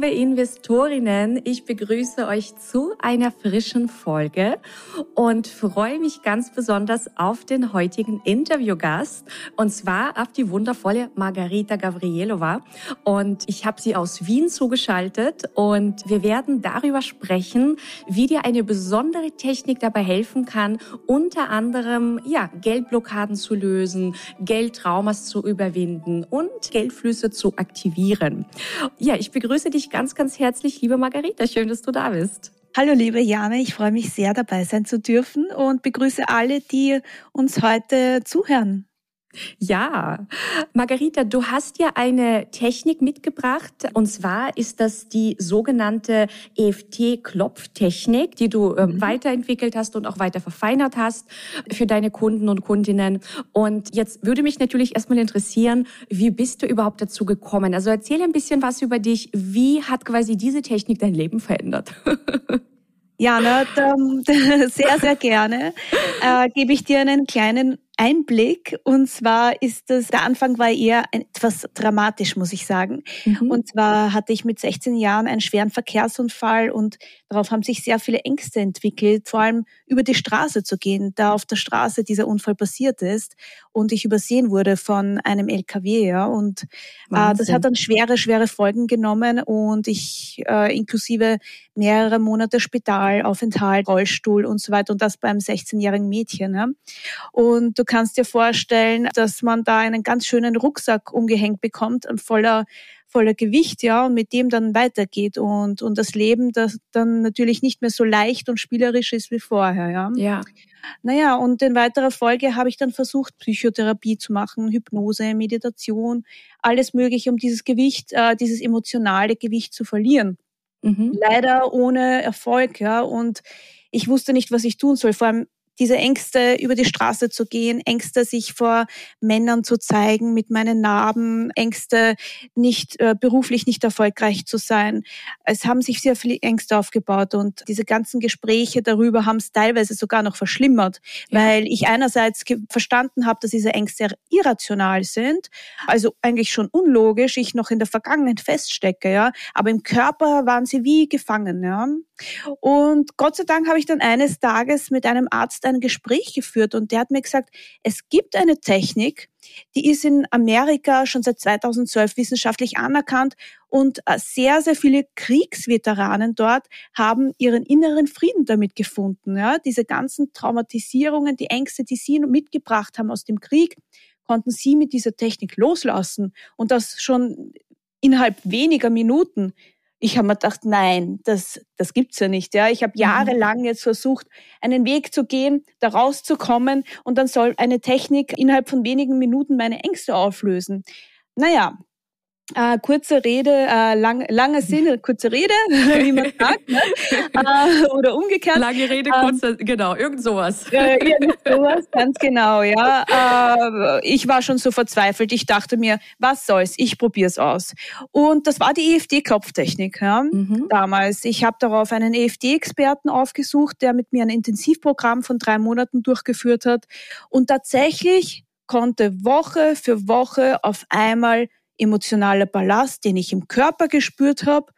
Liebe Investorinnen, ich begrüße euch zu einer frischen Folge und freue mich ganz besonders auf den heutigen Interviewgast und zwar auf die wundervolle Margarita Gavrielova und ich habe sie aus Wien zugeschaltet und wir werden darüber sprechen, wie dir eine besondere Technik dabei helfen kann, unter anderem ja, Geldblockaden zu lösen, Geldtraumas zu überwinden und Geldflüsse zu aktivieren. Ja, ich begrüße dich ganz, ganz herzlich, liebe Margarita. Schön, dass du da bist. Hallo liebe Jane, ich freue mich sehr dabei sein zu dürfen und begrüße alle, die uns heute zuhören. Ja, Margarita, du hast ja eine Technik mitgebracht und zwar ist das die sogenannte EFT-Klopftechnik, die du äh, weiterentwickelt hast und auch weiter verfeinert hast für deine Kunden und Kundinnen. Und jetzt würde mich natürlich erstmal interessieren, wie bist du überhaupt dazu gekommen? Also erzähl ein bisschen was über dich. Wie hat quasi diese Technik dein Leben verändert? Ja, na, sehr, sehr gerne. Äh, gebe ich dir einen kleinen Einblick. Und zwar ist das, der Anfang war eher etwas dramatisch, muss ich sagen. Mhm. Und zwar hatte ich mit 16 Jahren einen schweren Verkehrsunfall und darauf haben sich sehr viele Ängste entwickelt, vor allem über die Straße zu gehen, da auf der Straße dieser Unfall passiert ist und ich übersehen wurde von einem LKW, ja. Und äh, das hat dann schwere, schwere Folgen genommen und ich äh, inklusive mehrere Monate Spitalaufenthalt, Rollstuhl und so weiter und das beim 16-jährigen Mädchen. Ja. Und du kannst dir vorstellen, dass man da einen ganz schönen Rucksack umgehängt bekommt, voller voller Gewicht, ja, und mit dem dann weitergeht und, und das Leben das dann natürlich nicht mehr so leicht und spielerisch ist wie vorher, ja. Ja. Naja, und in weiterer Folge habe ich dann versucht, Psychotherapie zu machen, Hypnose, Meditation, alles Mögliche, um dieses Gewicht, äh, dieses emotionale Gewicht zu verlieren. Mhm. Leider ohne Erfolg, ja, und ich wusste nicht, was ich tun soll. Vor allem diese Ängste, über die Straße zu gehen, Ängste, sich vor Männern zu zeigen mit meinen Narben, Ängste, nicht äh, beruflich nicht erfolgreich zu sein. Es haben sich sehr viele Ängste aufgebaut und diese ganzen Gespräche darüber haben es teilweise sogar noch verschlimmert, ja. weil ich einerseits verstanden habe, dass diese Ängste irrational sind, also eigentlich schon unlogisch, ich noch in der Vergangenheit feststecke, ja, aber im Körper waren sie wie gefangen, ja. Und Gott sei Dank habe ich dann eines Tages mit einem Arzt ein Gespräch geführt und der hat mir gesagt, es gibt eine Technik, die ist in Amerika schon seit 2012 wissenschaftlich anerkannt und äh, sehr, sehr viele Kriegsveteranen dort haben ihren inneren Frieden damit gefunden. Ja? Diese ganzen Traumatisierungen, die Ängste, die sie mitgebracht haben aus dem Krieg, konnten sie mit dieser Technik loslassen und das schon innerhalb weniger Minuten ich habe mir gedacht, nein, das, das gibt's ja nicht. Ja, ich habe mhm. jahrelang jetzt versucht, einen Weg zu gehen, da rauszukommen, und dann soll eine Technik innerhalb von wenigen Minuten meine Ängste auflösen. Naja, äh, kurze Rede, äh, lang, lange Sinn, kurze Rede, wie man sagt, ne? äh, oder umgekehrt. Lange Rede, kurze, ähm, genau, irgend sowas. Äh, irgend sowas, ganz genau, ja. Äh, ich war schon so verzweifelt, ich dachte mir, was soll's, ich probier's aus. Und das war die EFD-Klopftechnik, ja, mhm. damals. Ich habe darauf einen EFD-Experten aufgesucht, der mit mir ein Intensivprogramm von drei Monaten durchgeführt hat. Und tatsächlich konnte Woche für Woche auf einmal emotionaler Ballast, den ich im Körper gespürt habe,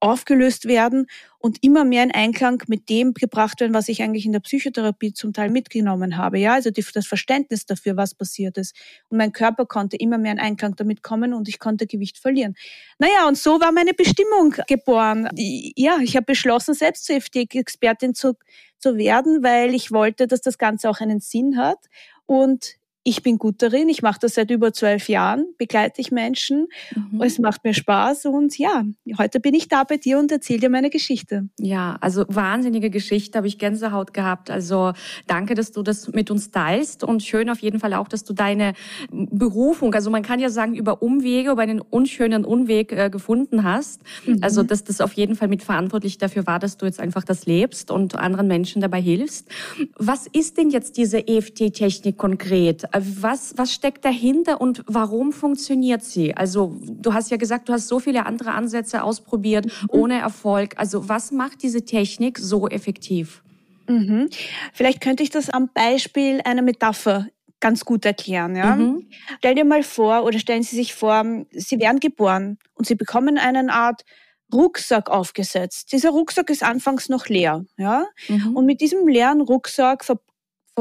aufgelöst werden und immer mehr in Einklang mit dem gebracht werden, was ich eigentlich in der Psychotherapie zum Teil mitgenommen habe. Ja, also die, das Verständnis dafür, was passiert ist. Und mein Körper konnte immer mehr in Einklang damit kommen und ich konnte Gewicht verlieren. Naja, und so war meine Bestimmung geboren. Ja, ich habe beschlossen, selbst zur FD-Expertin zu, zu werden, weil ich wollte, dass das Ganze auch einen Sinn hat. Und ich bin gut darin, ich mache das seit über zwölf Jahren, begleite ich Menschen, mhm. es macht mir Spaß und ja, heute bin ich da bei dir und erzähle dir meine Geschichte. Ja, also wahnsinnige Geschichte, habe ich Gänsehaut gehabt. Also danke, dass du das mit uns teilst und schön auf jeden Fall auch, dass du deine Berufung, also man kann ja sagen, über Umwege, über einen unschönen Unweg äh, gefunden hast. Mhm. Also dass das auf jeden Fall mitverantwortlich dafür war, dass du jetzt einfach das lebst und anderen Menschen dabei hilfst. Was ist denn jetzt diese EFT-Technik konkret? Äh, was, was steckt dahinter und warum funktioniert sie? Also du hast ja gesagt, du hast so viele andere Ansätze ausprobiert, mhm. ohne Erfolg. Also was macht diese Technik so effektiv? Mhm. Vielleicht könnte ich das am Beispiel einer Metapher ganz gut erklären. Ja? Mhm. Stell dir mal vor oder stellen Sie sich vor, Sie werden geboren und Sie bekommen eine Art Rucksack aufgesetzt. Dieser Rucksack ist anfangs noch leer, ja. Mhm. Und mit diesem leeren Rucksack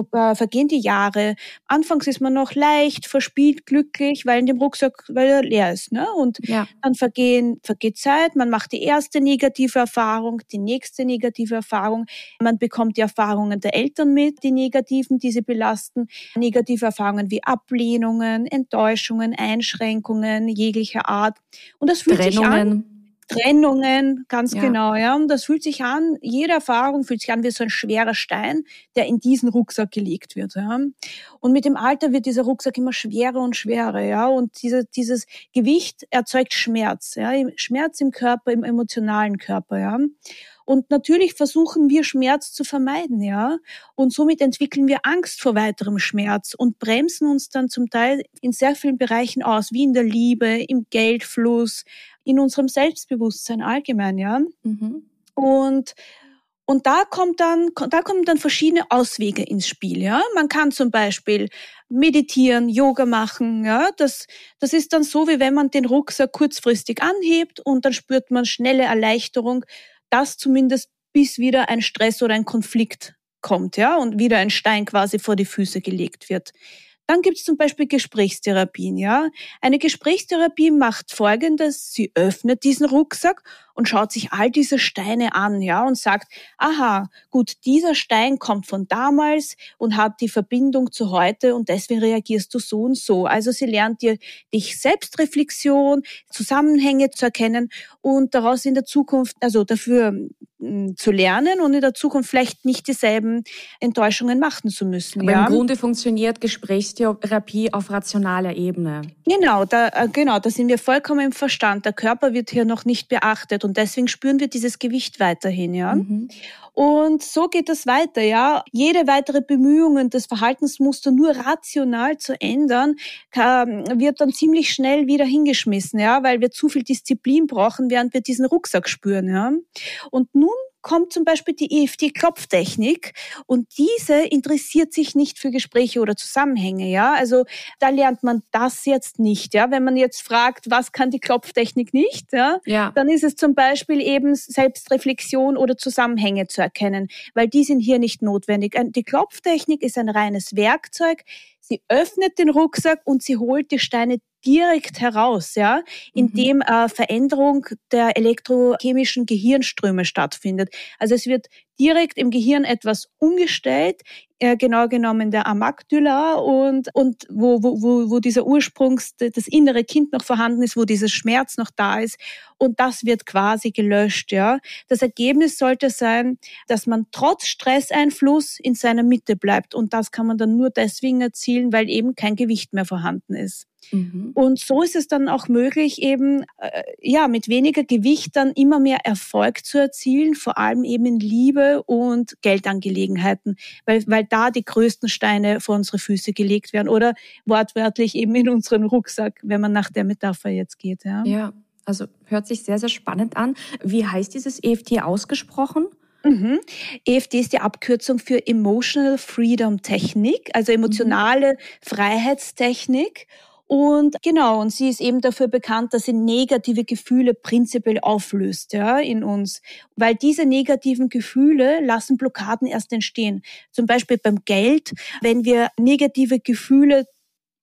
vergehen die Jahre. Anfangs ist man noch leicht, verspielt, glücklich, weil in dem Rucksack, weil er leer ist. Ne? Und ja. dann vergehen, vergeht Zeit, man macht die erste negative Erfahrung, die nächste negative Erfahrung. Man bekommt die Erfahrungen der Eltern mit, die negativen, die sie belasten. Negative Erfahrungen wie Ablehnungen, Enttäuschungen, Einschränkungen jeglicher Art. Und das fühlt sich an Trennungen, ganz ja. genau, ja. Und das fühlt sich an, jede Erfahrung fühlt sich an wie so ein schwerer Stein, der in diesen Rucksack gelegt wird, ja. Und mit dem Alter wird dieser Rucksack immer schwerer und schwerer, ja. Und diese, dieses Gewicht erzeugt Schmerz, ja. Schmerz im Körper, im emotionalen Körper, ja. Und natürlich versuchen wir Schmerz zu vermeiden, ja. Und somit entwickeln wir Angst vor weiterem Schmerz und bremsen uns dann zum Teil in sehr vielen Bereichen aus, wie in der Liebe, im Geldfluss, in unserem Selbstbewusstsein allgemein, ja. Mhm. Und und da kommt dann, da kommen dann verschiedene Auswege ins Spiel, ja. Man kann zum Beispiel meditieren, Yoga machen, ja. Das, das ist dann so, wie wenn man den Rucksack kurzfristig anhebt und dann spürt man schnelle Erleichterung, dass zumindest bis wieder ein Stress oder ein Konflikt kommt, ja, und wieder ein Stein quasi vor die Füße gelegt wird. Dann gibt es zum Beispiel Gesprächstherapien, ja. Eine Gesprächstherapie macht folgendes. Sie öffnet diesen Rucksack und schaut sich all diese Steine an, ja, und sagt, aha, gut, dieser Stein kommt von damals und hat die Verbindung zu heute und deswegen reagierst du so und so. Also sie lernt dir dich Selbstreflexion, Zusammenhänge zu erkennen und daraus in der Zukunft, also dafür zu lernen und in der Zukunft vielleicht nicht dieselben Enttäuschungen machen zu müssen. Aber ja? im Grunde funktioniert Gesprächstherapie auf rationaler Ebene. Genau, da, äh, genau, da sind wir vollkommen im Verstand. Der Körper wird hier noch nicht beachtet und deswegen spüren wir dieses Gewicht weiterhin, ja. Mhm. Und so geht es weiter, ja. Jede weitere Bemühungen, das Verhaltensmuster nur rational zu ändern, wird dann ziemlich schnell wieder hingeschmissen, ja, weil wir zu viel Disziplin brauchen, während wir diesen Rucksack spüren, ja. Und nun kommt zum Beispiel die EFT-Klopftechnik und diese interessiert sich nicht für Gespräche oder Zusammenhänge, ja. Also da lernt man das jetzt nicht, ja. Wenn man jetzt fragt, was kann die Klopftechnik nicht, ja, ja. dann ist es zum Beispiel eben Selbstreflexion oder Zusammenhänge zu erkennen, weil die sind hier nicht notwendig. Die Klopftechnik ist ein reines Werkzeug. Sie öffnet den Rucksack und sie holt die Steine direkt heraus, ja, indem mhm. äh, Veränderung der elektrochemischen Gehirnströme stattfindet. Also es wird direkt im Gehirn etwas umgestellt, äh, genau genommen der Amygdala und, und wo, wo, wo, wo dieser Ursprungs, das innere Kind noch vorhanden ist, wo dieser Schmerz noch da ist und das wird quasi gelöscht, ja. Das Ergebnis sollte sein, dass man trotz Stresseinfluss in seiner Mitte bleibt und das kann man dann nur deswegen erzielen, weil eben kein Gewicht mehr vorhanden ist. Mhm. Und so ist es dann auch möglich, eben äh, ja mit weniger Gewicht dann immer mehr Erfolg zu erzielen, vor allem eben in Liebe und Geldangelegenheiten, weil, weil da die größten Steine vor unsere Füße gelegt werden oder wortwörtlich eben in unseren Rucksack, wenn man nach der Metapher jetzt geht. Ja, ja also hört sich sehr, sehr spannend an. Wie heißt dieses EFT ausgesprochen? Mhm. EFT ist die Abkürzung für Emotional Freedom Technik, also emotionale mhm. Freiheitstechnik. Und genau, und sie ist eben dafür bekannt, dass sie negative Gefühle prinzipiell auflöst, ja, in uns. Weil diese negativen Gefühle lassen Blockaden erst entstehen. Zum Beispiel beim Geld, wenn wir negative Gefühle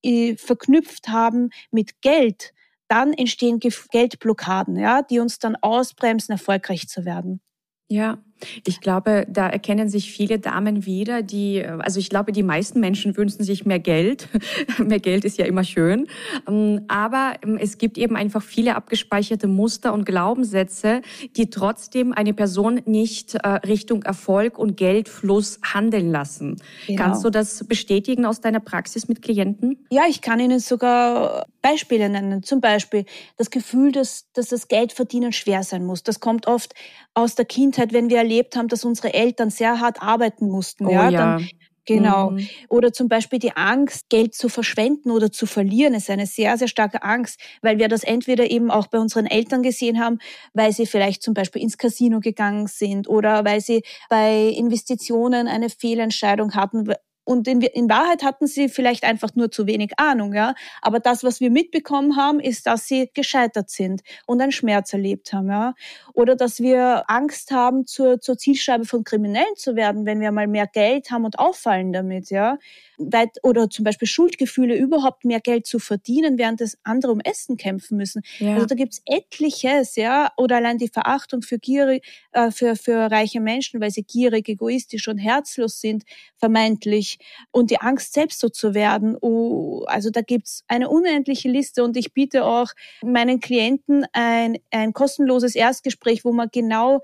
äh, verknüpft haben mit Geld, dann entstehen Geldblockaden, ja, die uns dann ausbremsen, erfolgreich zu werden. Ja, ich glaube, da erkennen sich viele Damen wieder, die, also ich glaube, die meisten Menschen wünschen sich mehr Geld. mehr Geld ist ja immer schön. Ähm, aber ähm, es gibt eben einfach viele abgespeicherte Muster und Glaubenssätze, die trotzdem eine Person nicht äh, Richtung Erfolg und Geldfluss handeln lassen. Genau. Kannst du das bestätigen aus deiner Praxis mit Klienten? Ja, ich kann Ihnen sogar Beispiele nennen. Zum Beispiel das Gefühl, dass, dass das Geldverdienen schwer sein muss. Das kommt oft aus der Kindheit, wenn wir erlebt haben, dass unsere Eltern sehr hart arbeiten mussten. Oh, ja, ja. Dann Genau. Mhm. Oder zum Beispiel die Angst, Geld zu verschwenden oder zu verlieren, ist eine sehr, sehr starke Angst, weil wir das entweder eben auch bei unseren Eltern gesehen haben, weil sie vielleicht zum Beispiel ins Casino gegangen sind oder weil sie bei Investitionen eine Fehlentscheidung hatten, und in, in, Wahrheit hatten sie vielleicht einfach nur zu wenig Ahnung, ja. Aber das, was wir mitbekommen haben, ist, dass sie gescheitert sind und einen Schmerz erlebt haben, ja. Oder dass wir Angst haben, zur, zur Zielscheibe von Kriminellen zu werden, wenn wir mal mehr Geld haben und auffallen damit, ja weit, oder zum Beispiel Schuldgefühle, überhaupt mehr Geld zu verdienen, während das andere um Essen kämpfen müssen. Ja. Also da gibt's etliches, ja, oder allein die Verachtung für gierig, äh, für, für reiche Menschen, weil sie gierig, egoistisch und herzlos sind, vermeintlich, und die Angst, selbst so zu werden. Oh, also da gibt's eine unendliche Liste und ich biete auch meinen Klienten ein, ein kostenloses Erstgespräch, wo man genau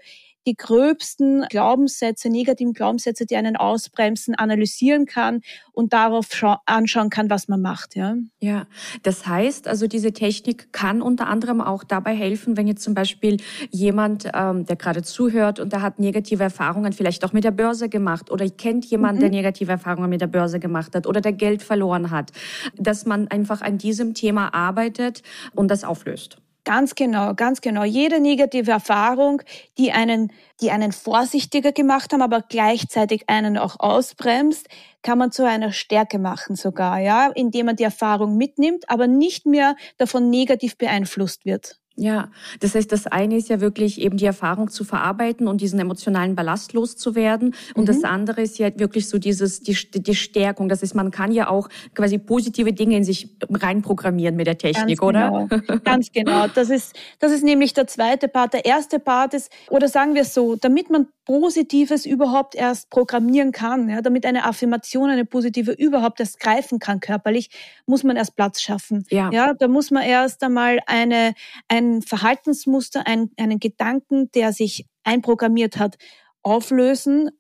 die gröbsten Glaubenssätze, negativen Glaubenssätze, die einen ausbremsen, analysieren kann und darauf anschauen kann, was man macht. Ja. ja, das heißt, also diese Technik kann unter anderem auch dabei helfen, wenn jetzt zum Beispiel jemand, ähm, der gerade zuhört und der hat negative Erfahrungen vielleicht auch mit der Börse gemacht oder kennt jemanden, mhm. der negative Erfahrungen mit der Börse gemacht hat oder der Geld verloren hat, dass man einfach an diesem Thema arbeitet und das auflöst. Ganz genau, ganz genau. Jede negative Erfahrung, die einen, die einen vorsichtiger gemacht haben, aber gleichzeitig einen auch ausbremst, kann man zu einer Stärke machen sogar, ja, indem man die Erfahrung mitnimmt, aber nicht mehr davon negativ beeinflusst wird. Ja, das heißt, das eine ist ja wirklich eben die Erfahrung zu verarbeiten und diesen emotionalen Ballast loszuwerden. Und mhm. das andere ist ja wirklich so dieses, die, die Stärkung. Das heißt, man kann ja auch quasi positive Dinge in sich reinprogrammieren mit der Technik, Ganz oder? Genau. Ganz genau. Das ist, das ist nämlich der zweite Part. Der erste Part ist, oder sagen wir es so, damit man Positives überhaupt erst programmieren kann, ja, damit eine Affirmation, eine positive überhaupt erst greifen kann körperlich, muss man erst Platz schaffen. Ja, ja da muss man erst einmal eine, ein Verhaltensmuster, ein, einen Gedanken, der sich einprogrammiert hat, auflösen,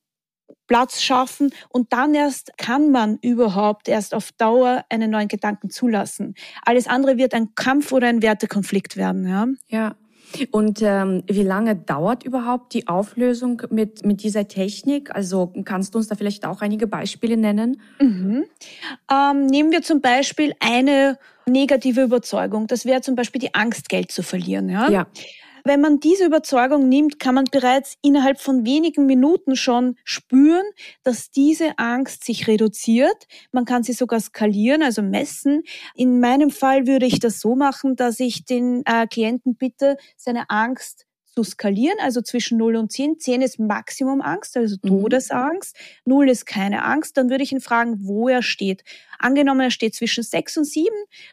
Platz schaffen und dann erst kann man überhaupt erst auf Dauer einen neuen Gedanken zulassen. Alles andere wird ein Kampf oder ein Wertekonflikt werden. Ja. Ja. Und ähm, wie lange dauert überhaupt die Auflösung mit, mit dieser Technik? Also kannst du uns da vielleicht auch einige Beispiele nennen? Mhm. Ähm, nehmen wir zum Beispiel eine negative Überzeugung. Das wäre zum Beispiel die Angst, Geld zu verlieren. Ja. ja. Wenn man diese Überzeugung nimmt, kann man bereits innerhalb von wenigen Minuten schon spüren, dass diese Angst sich reduziert. Man kann sie sogar skalieren, also messen. In meinem Fall würde ich das so machen, dass ich den äh, Klienten bitte, seine Angst zu skalieren, also zwischen 0 und 10. 10 ist Maximumangst, also mhm. Todesangst. 0 ist keine Angst. Dann würde ich ihn fragen, wo er steht. Angenommen, er steht zwischen 6 und 7,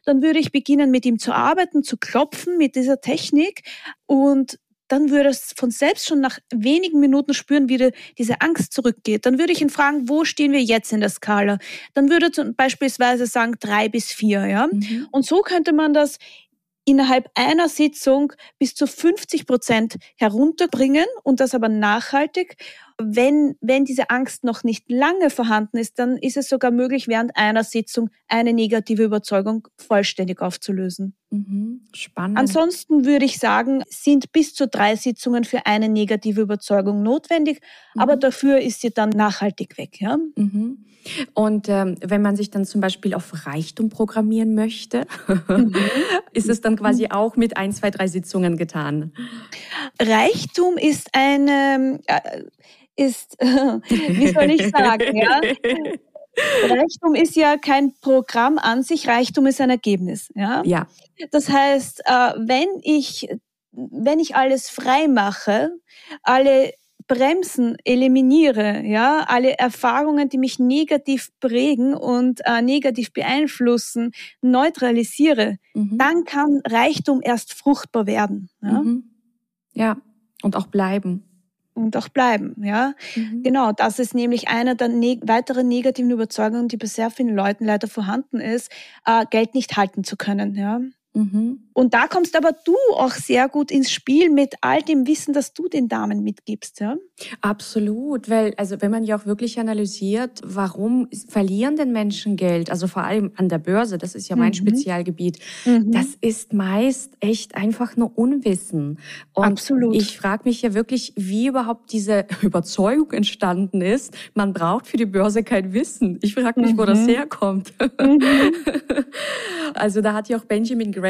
dann würde ich beginnen, mit ihm zu arbeiten, zu klopfen mit dieser Technik und dann würde es von selbst schon nach wenigen Minuten spüren, wie diese Angst zurückgeht. Dann würde ich ihn fragen, wo stehen wir jetzt in der Skala? Dann würde er beispielsweise sagen drei bis vier, ja. Mhm. Und so könnte man das innerhalb einer Sitzung bis zu 50 Prozent herunterbringen und das aber nachhaltig. Wenn, wenn diese Angst noch nicht lange vorhanden ist, dann ist es sogar möglich, während einer Sitzung eine negative Überzeugung vollständig aufzulösen. Mhm, spannend. Ansonsten würde ich sagen, sind bis zu drei Sitzungen für eine negative Überzeugung notwendig, mhm. aber dafür ist sie dann nachhaltig weg. Ja? Mhm. Und ähm, wenn man sich dann zum Beispiel auf Reichtum programmieren möchte, mhm. ist es dann quasi auch mit ein, zwei, drei Sitzungen getan? Reichtum ist eine, äh, ist, wie soll ich sagen, ja? Reichtum ist ja kein Programm an sich, Reichtum ist ein Ergebnis. Ja. ja. Das heißt, äh, wenn ich, wenn ich alles frei mache, alle Bremsen eliminiere, ja, alle Erfahrungen, die mich negativ prägen und äh, negativ beeinflussen, neutralisiere, mhm. dann kann Reichtum erst fruchtbar werden. Ja, mhm. ja. und auch bleiben und auch bleiben. Ja, mhm. genau. Das ist nämlich eine der ne weiteren negativen Überzeugungen, die bei sehr vielen Leuten leider vorhanden ist, äh, Geld nicht halten zu können. Ja. Mhm. Und da kommst aber du auch sehr gut ins Spiel mit all dem Wissen, das du den Damen mitgibst, ja? Absolut, weil also wenn man ja auch wirklich analysiert, warum verlieren denn Menschen Geld, also vor allem an der Börse, das ist ja mein mhm. Spezialgebiet, mhm. das ist meist echt einfach nur Unwissen. Und Absolut. ich frage mich ja wirklich, wie überhaupt diese Überzeugung entstanden ist, man braucht für die Börse kein Wissen. Ich frage mich, wo das mhm. herkommt. Mhm. Also da hat ja auch Benjamin Graham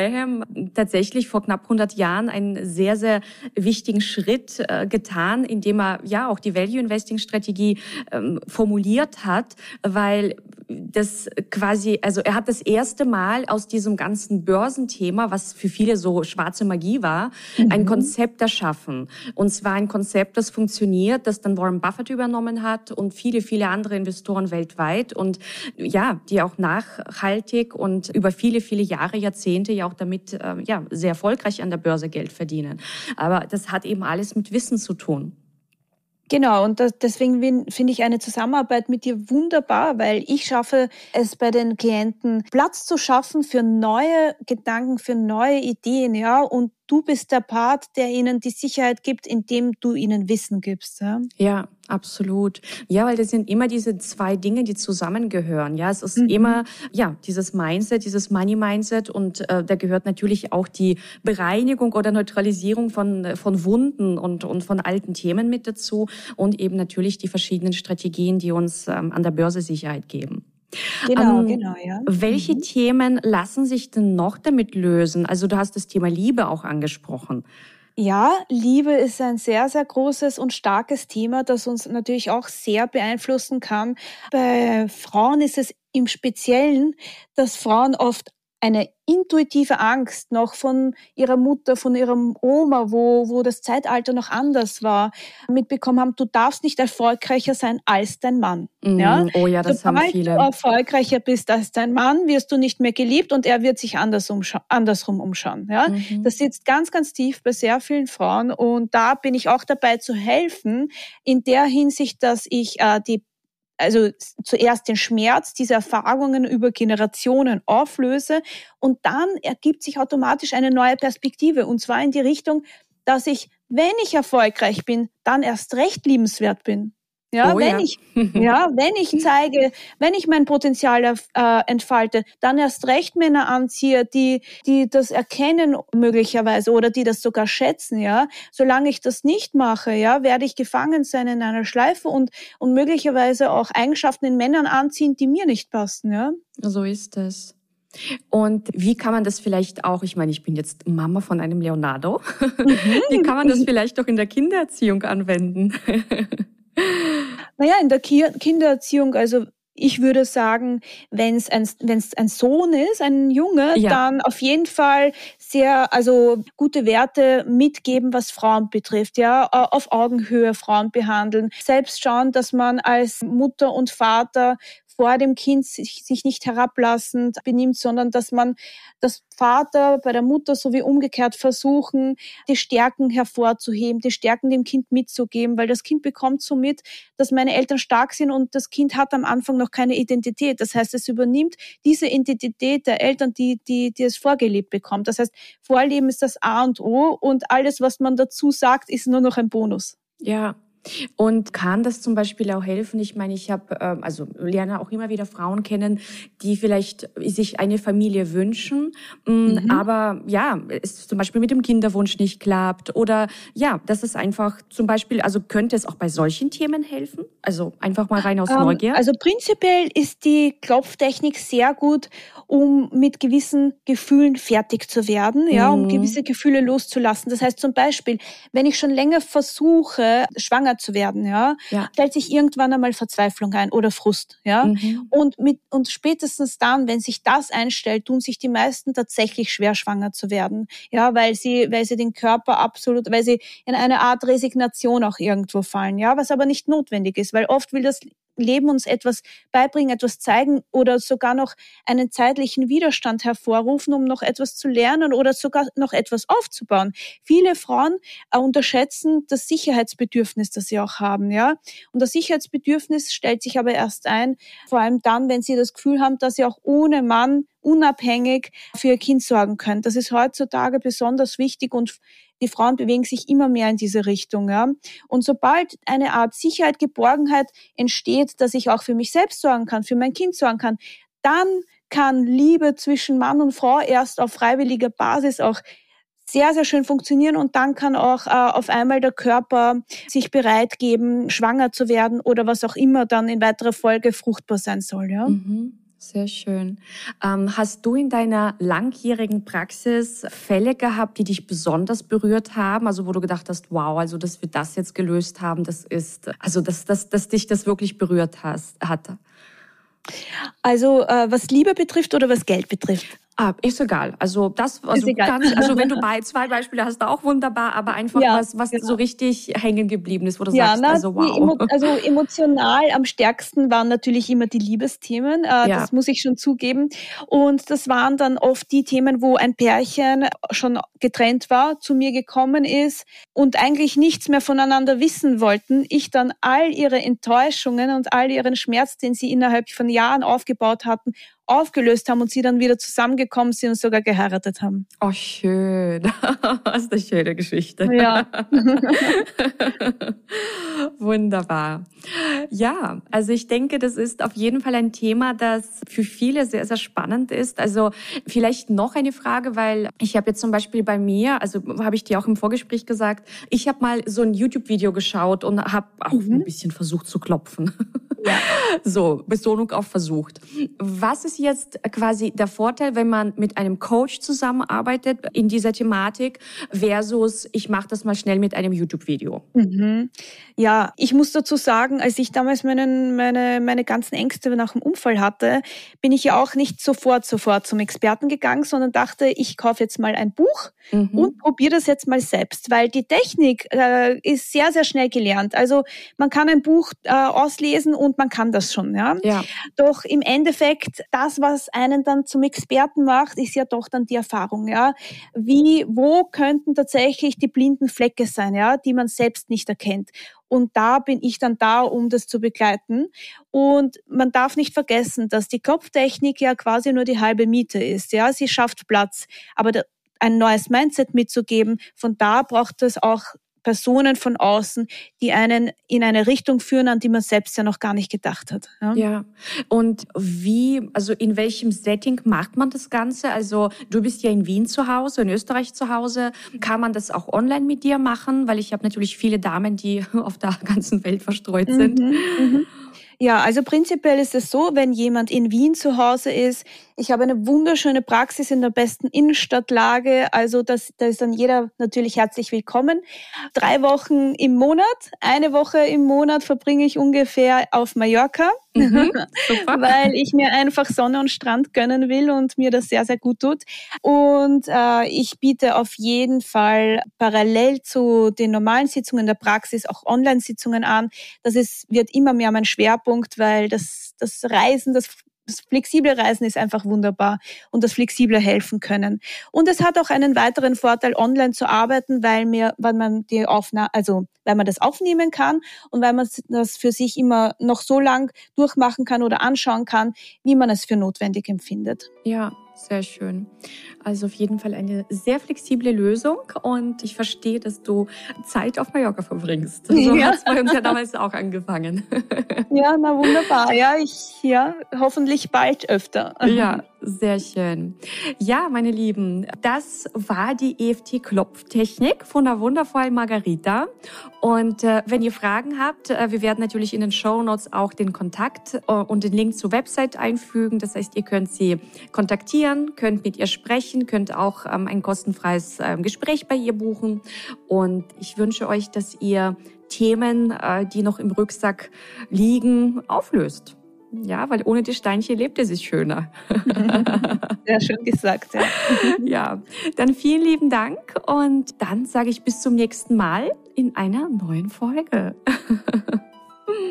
tatsächlich vor knapp 100 Jahren einen sehr, sehr wichtigen Schritt äh, getan, indem er ja auch die Value Investing Strategie ähm, formuliert hat, weil das quasi, also er hat das erste Mal aus diesem ganzen Börsenthema, was für viele so schwarze Magie war, mhm. ein Konzept erschaffen. Und zwar ein Konzept, das funktioniert, das dann Warren Buffett übernommen hat und viele, viele andere Investoren weltweit und ja, die auch nachhaltig und über viele, viele Jahre, Jahrzehnte ja auch damit äh, ja, sehr erfolgreich an der Börse Geld verdienen. Aber das hat eben alles mit Wissen zu tun. Genau, und das, deswegen finde ich eine Zusammenarbeit mit dir wunderbar, weil ich schaffe es bei den Klienten, Platz zu schaffen für neue Gedanken, für neue Ideen, ja, und du bist der Part, der ihnen die Sicherheit gibt, indem du ihnen Wissen gibst. Ja, ja absolut. Ja, weil das sind immer diese zwei Dinge, die zusammengehören. Ja, es ist mhm. immer ja dieses Mindset, dieses Money Mindset und äh, da gehört natürlich auch die Bereinigung oder Neutralisierung von von Wunden und und von alten Themen mit dazu und eben natürlich die verschiedenen Strategien, die uns ähm, an der Börse Sicherheit geben. Genau, ähm, genau, ja. Welche mhm. Themen lassen sich denn noch damit lösen? Also du hast das Thema Liebe auch angesprochen. Ja, Liebe ist ein sehr, sehr großes und starkes Thema, das uns natürlich auch sehr beeinflussen kann. Bei Frauen ist es im Speziellen, dass Frauen oft eine intuitive Angst noch von ihrer Mutter, von ihrem Oma, wo, wo das Zeitalter noch anders war, mitbekommen haben, du darfst nicht erfolgreicher sein als dein Mann. Mm, ja? Oh ja, das Sobald haben viele. du erfolgreicher bist als dein Mann, wirst du nicht mehr geliebt und er wird sich anders umscha andersrum umschauen. Ja? Mhm. Das sitzt ganz, ganz tief bei sehr vielen Frauen und da bin ich auch dabei zu helfen, in der Hinsicht, dass ich äh, die also zuerst den Schmerz dieser Erfahrungen über Generationen auflöse und dann ergibt sich automatisch eine neue Perspektive und zwar in die Richtung, dass ich, wenn ich erfolgreich bin, dann erst recht liebenswert bin. Ja, oh, wenn ja. ich, ja, wenn ich zeige, wenn ich mein Potenzial äh, entfalte, dann erst recht Männer anziehe, die, die das erkennen möglicherweise oder die das sogar schätzen, ja. Solange ich das nicht mache, ja, werde ich gefangen sein in einer Schleife und, und möglicherweise auch Eigenschaften in Männern anziehen, die mir nicht passen, ja. So ist es. Und wie kann man das vielleicht auch, ich meine, ich bin jetzt Mama von einem Leonardo, mhm. wie kann man das vielleicht auch in der Kindererziehung anwenden? Naja, in der Kindererziehung, also ich würde sagen, wenn es ein, wenn's ein Sohn ist, ein Junge, ja. dann auf jeden Fall sehr, also gute Werte mitgeben, was Frauen betrifft, ja, auf Augenhöhe Frauen behandeln, selbst schauen, dass man als Mutter und Vater vor dem Kind sich, sich nicht herablassend benimmt, sondern dass man das Vater bei der Mutter sowie umgekehrt versuchen, die Stärken hervorzuheben, die Stärken dem Kind mitzugeben, weil das Kind bekommt so mit, dass meine Eltern stark sind und das Kind hat am Anfang noch keine Identität. Das heißt, es übernimmt diese Identität der Eltern, die, die, die es vorgelebt bekommt. Das heißt, Vorleben ist das A und O und alles, was man dazu sagt, ist nur noch ein Bonus. Ja, und kann das zum Beispiel auch helfen? Ich meine, ich habe, ähm, also lerne auch immer wieder Frauen kennen, die vielleicht sich eine Familie wünschen, mm, mhm. aber ja, es zum Beispiel mit dem Kinderwunsch nicht klappt oder ja, das ist einfach zum Beispiel, also könnte es auch bei solchen Themen helfen? Also einfach mal rein aus ähm, Neugier. Also prinzipiell ist die Klopftechnik sehr gut, um mit gewissen Gefühlen fertig zu werden, ja, um mhm. gewisse Gefühle loszulassen. Das heißt zum Beispiel, wenn ich schon länger versuche, schwanger zu werden, ja, ja. stellt sich irgendwann einmal Verzweiflung ein oder Frust, ja. Mhm. Und mit, und spätestens dann, wenn sich das einstellt, tun sich die meisten tatsächlich schwer schwanger zu werden, ja, weil sie, weil sie den Körper absolut, weil sie in eine Art Resignation auch irgendwo fallen, ja, was aber nicht notwendig ist, weil oft will das Leben uns etwas beibringen, etwas zeigen oder sogar noch einen zeitlichen Widerstand hervorrufen, um noch etwas zu lernen oder sogar noch etwas aufzubauen. Viele Frauen äh, unterschätzen das Sicherheitsbedürfnis, das sie auch haben, ja. Und das Sicherheitsbedürfnis stellt sich aber erst ein, vor allem dann, wenn sie das Gefühl haben, dass sie auch ohne Mann unabhängig für ihr Kind sorgen können. Das ist heutzutage besonders wichtig und die Frauen bewegen sich immer mehr in diese Richtung. Ja. Und sobald eine Art Sicherheit, Geborgenheit entsteht, dass ich auch für mich selbst sorgen kann, für mein Kind sorgen kann, dann kann Liebe zwischen Mann und Frau erst auf freiwilliger Basis auch sehr, sehr schön funktionieren und dann kann auch äh, auf einmal der Körper sich bereit geben, schwanger zu werden oder was auch immer dann in weiterer Folge fruchtbar sein soll. Ja? Mhm. Sehr schön. Ähm, hast du in deiner langjährigen Praxis Fälle gehabt, die dich besonders berührt haben? Also wo du gedacht hast, wow, also dass wir das jetzt gelöst haben, das ist, also dass, dass, dass dich das wirklich berührt hast, hatte? Also äh, was Liebe betrifft oder was Geld betrifft? Ah, ist egal. Also das, also, ganz, also wenn du bei zwei Beispiele hast, auch wunderbar, aber einfach ja, was, was genau. so richtig hängen geblieben ist, wo du ja, sagst, na, also wow. Emo also emotional am stärksten waren natürlich immer die Liebesthemen. Äh, ja. Das muss ich schon zugeben. Und das waren dann oft die Themen, wo ein Pärchen schon getrennt war, zu mir gekommen ist und eigentlich nichts mehr voneinander wissen wollten. Ich dann all ihre Enttäuschungen und all ihren Schmerz, den sie innerhalb von Jahren aufgebaut hatten, aufgelöst haben und sie dann wieder zusammengekommen sind und sogar geheiratet haben. Oh, schön. Das ist eine schöne Geschichte. Ja. Wunderbar. Ja, also ich denke, das ist auf jeden Fall ein Thema, das für viele sehr, sehr spannend ist. Also vielleicht noch eine Frage, weil ich habe jetzt zum Beispiel bei mir, also habe ich dir auch im Vorgespräch gesagt, ich habe mal so ein YouTube-Video geschaut und habe auch mhm. ein bisschen versucht zu klopfen. Ja. So, Betonung auf versucht. Was ist jetzt quasi der Vorteil, wenn man mit einem Coach zusammenarbeitet in dieser Thematik versus ich mache das mal schnell mit einem YouTube-Video? Mhm. Ja, ich muss dazu sagen, als ich damals meinen, meine, meine ganzen Ängste nach dem Unfall hatte, bin ich ja auch nicht sofort, sofort zum Experten gegangen, sondern dachte, ich kaufe jetzt mal ein Buch mhm. und probiere das jetzt mal selbst, weil die Technik äh, ist sehr, sehr schnell gelernt. Also man kann ein Buch äh, auslesen und man kann das schon. Ja? ja. Doch im Endeffekt, das, was einen dann zum Experten macht, ist ja doch dann die Erfahrung. Ja? Wie, wo könnten tatsächlich die blinden Flecke sein, ja, die man selbst nicht erkennt? Und da bin ich dann da, um das zu begleiten. Und man darf nicht vergessen, dass die Kopftechnik ja quasi nur die halbe Miete ist. Ja, sie schafft Platz. Aber ein neues Mindset mitzugeben, von da braucht es auch Personen von außen, die einen in eine Richtung führen, an die man selbst ja noch gar nicht gedacht hat. Ja, ja. und wie, also in welchem Setting macht man das Ganze? Also du bist ja in Wien zu Hause, in Österreich zu Hause. Kann man das auch online mit dir machen? Weil ich habe natürlich viele Damen, die auf der ganzen Welt verstreut sind. Mhm, mhm. Ja, also prinzipiell ist es so, wenn jemand in Wien zu Hause ist, ich habe eine wunderschöne Praxis in der besten Innenstadtlage, also das, da ist dann jeder natürlich herzlich willkommen. Drei Wochen im Monat, eine Woche im Monat verbringe ich ungefähr auf Mallorca, mhm, weil ich mir einfach Sonne und Strand gönnen will und mir das sehr, sehr gut tut. Und äh, ich biete auf jeden Fall parallel zu den normalen Sitzungen der Praxis auch Online-Sitzungen an. Das ist, wird immer mehr mein Schwerpunkt Schwerpunkt, weil das, das Reisen, das das flexible Reisen ist einfach wunderbar und das flexible helfen können. Und es hat auch einen weiteren Vorteil, online zu arbeiten, weil mir, weil man die Aufnahme, also weil man das aufnehmen kann und weil man das für sich immer noch so lang durchmachen kann oder anschauen kann, wie man es für notwendig empfindet. Ja, sehr schön. Also auf jeden Fall eine sehr flexible Lösung und ich verstehe, dass du Zeit auf Mallorca verbringst. So ja. hat es bei uns ja damals auch angefangen. Ja, na wunderbar. Ja, ich ja hoffentlich bald öfter. Ja, sehr schön. Ja, meine Lieben, das war die EFT-Klopftechnik von der wundervollen Margarita. Und äh, wenn ihr Fragen habt, äh, wir werden natürlich in den Show Notes auch den Kontakt äh, und den Link zur Website einfügen. Das heißt, ihr könnt sie kontaktieren, könnt mit ihr sprechen, könnt auch ähm, ein kostenfreies ähm, Gespräch bei ihr buchen. Und ich wünsche euch, dass ihr Themen, äh, die noch im Rucksack liegen, auflöst. Ja, weil ohne die Steinchen lebt es sich schöner. Sehr schön gesagt, ja. Ja, dann vielen lieben Dank und dann sage ich bis zum nächsten Mal in einer neuen Folge.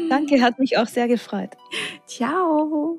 Danke, hat mich auch sehr gefreut. Ciao.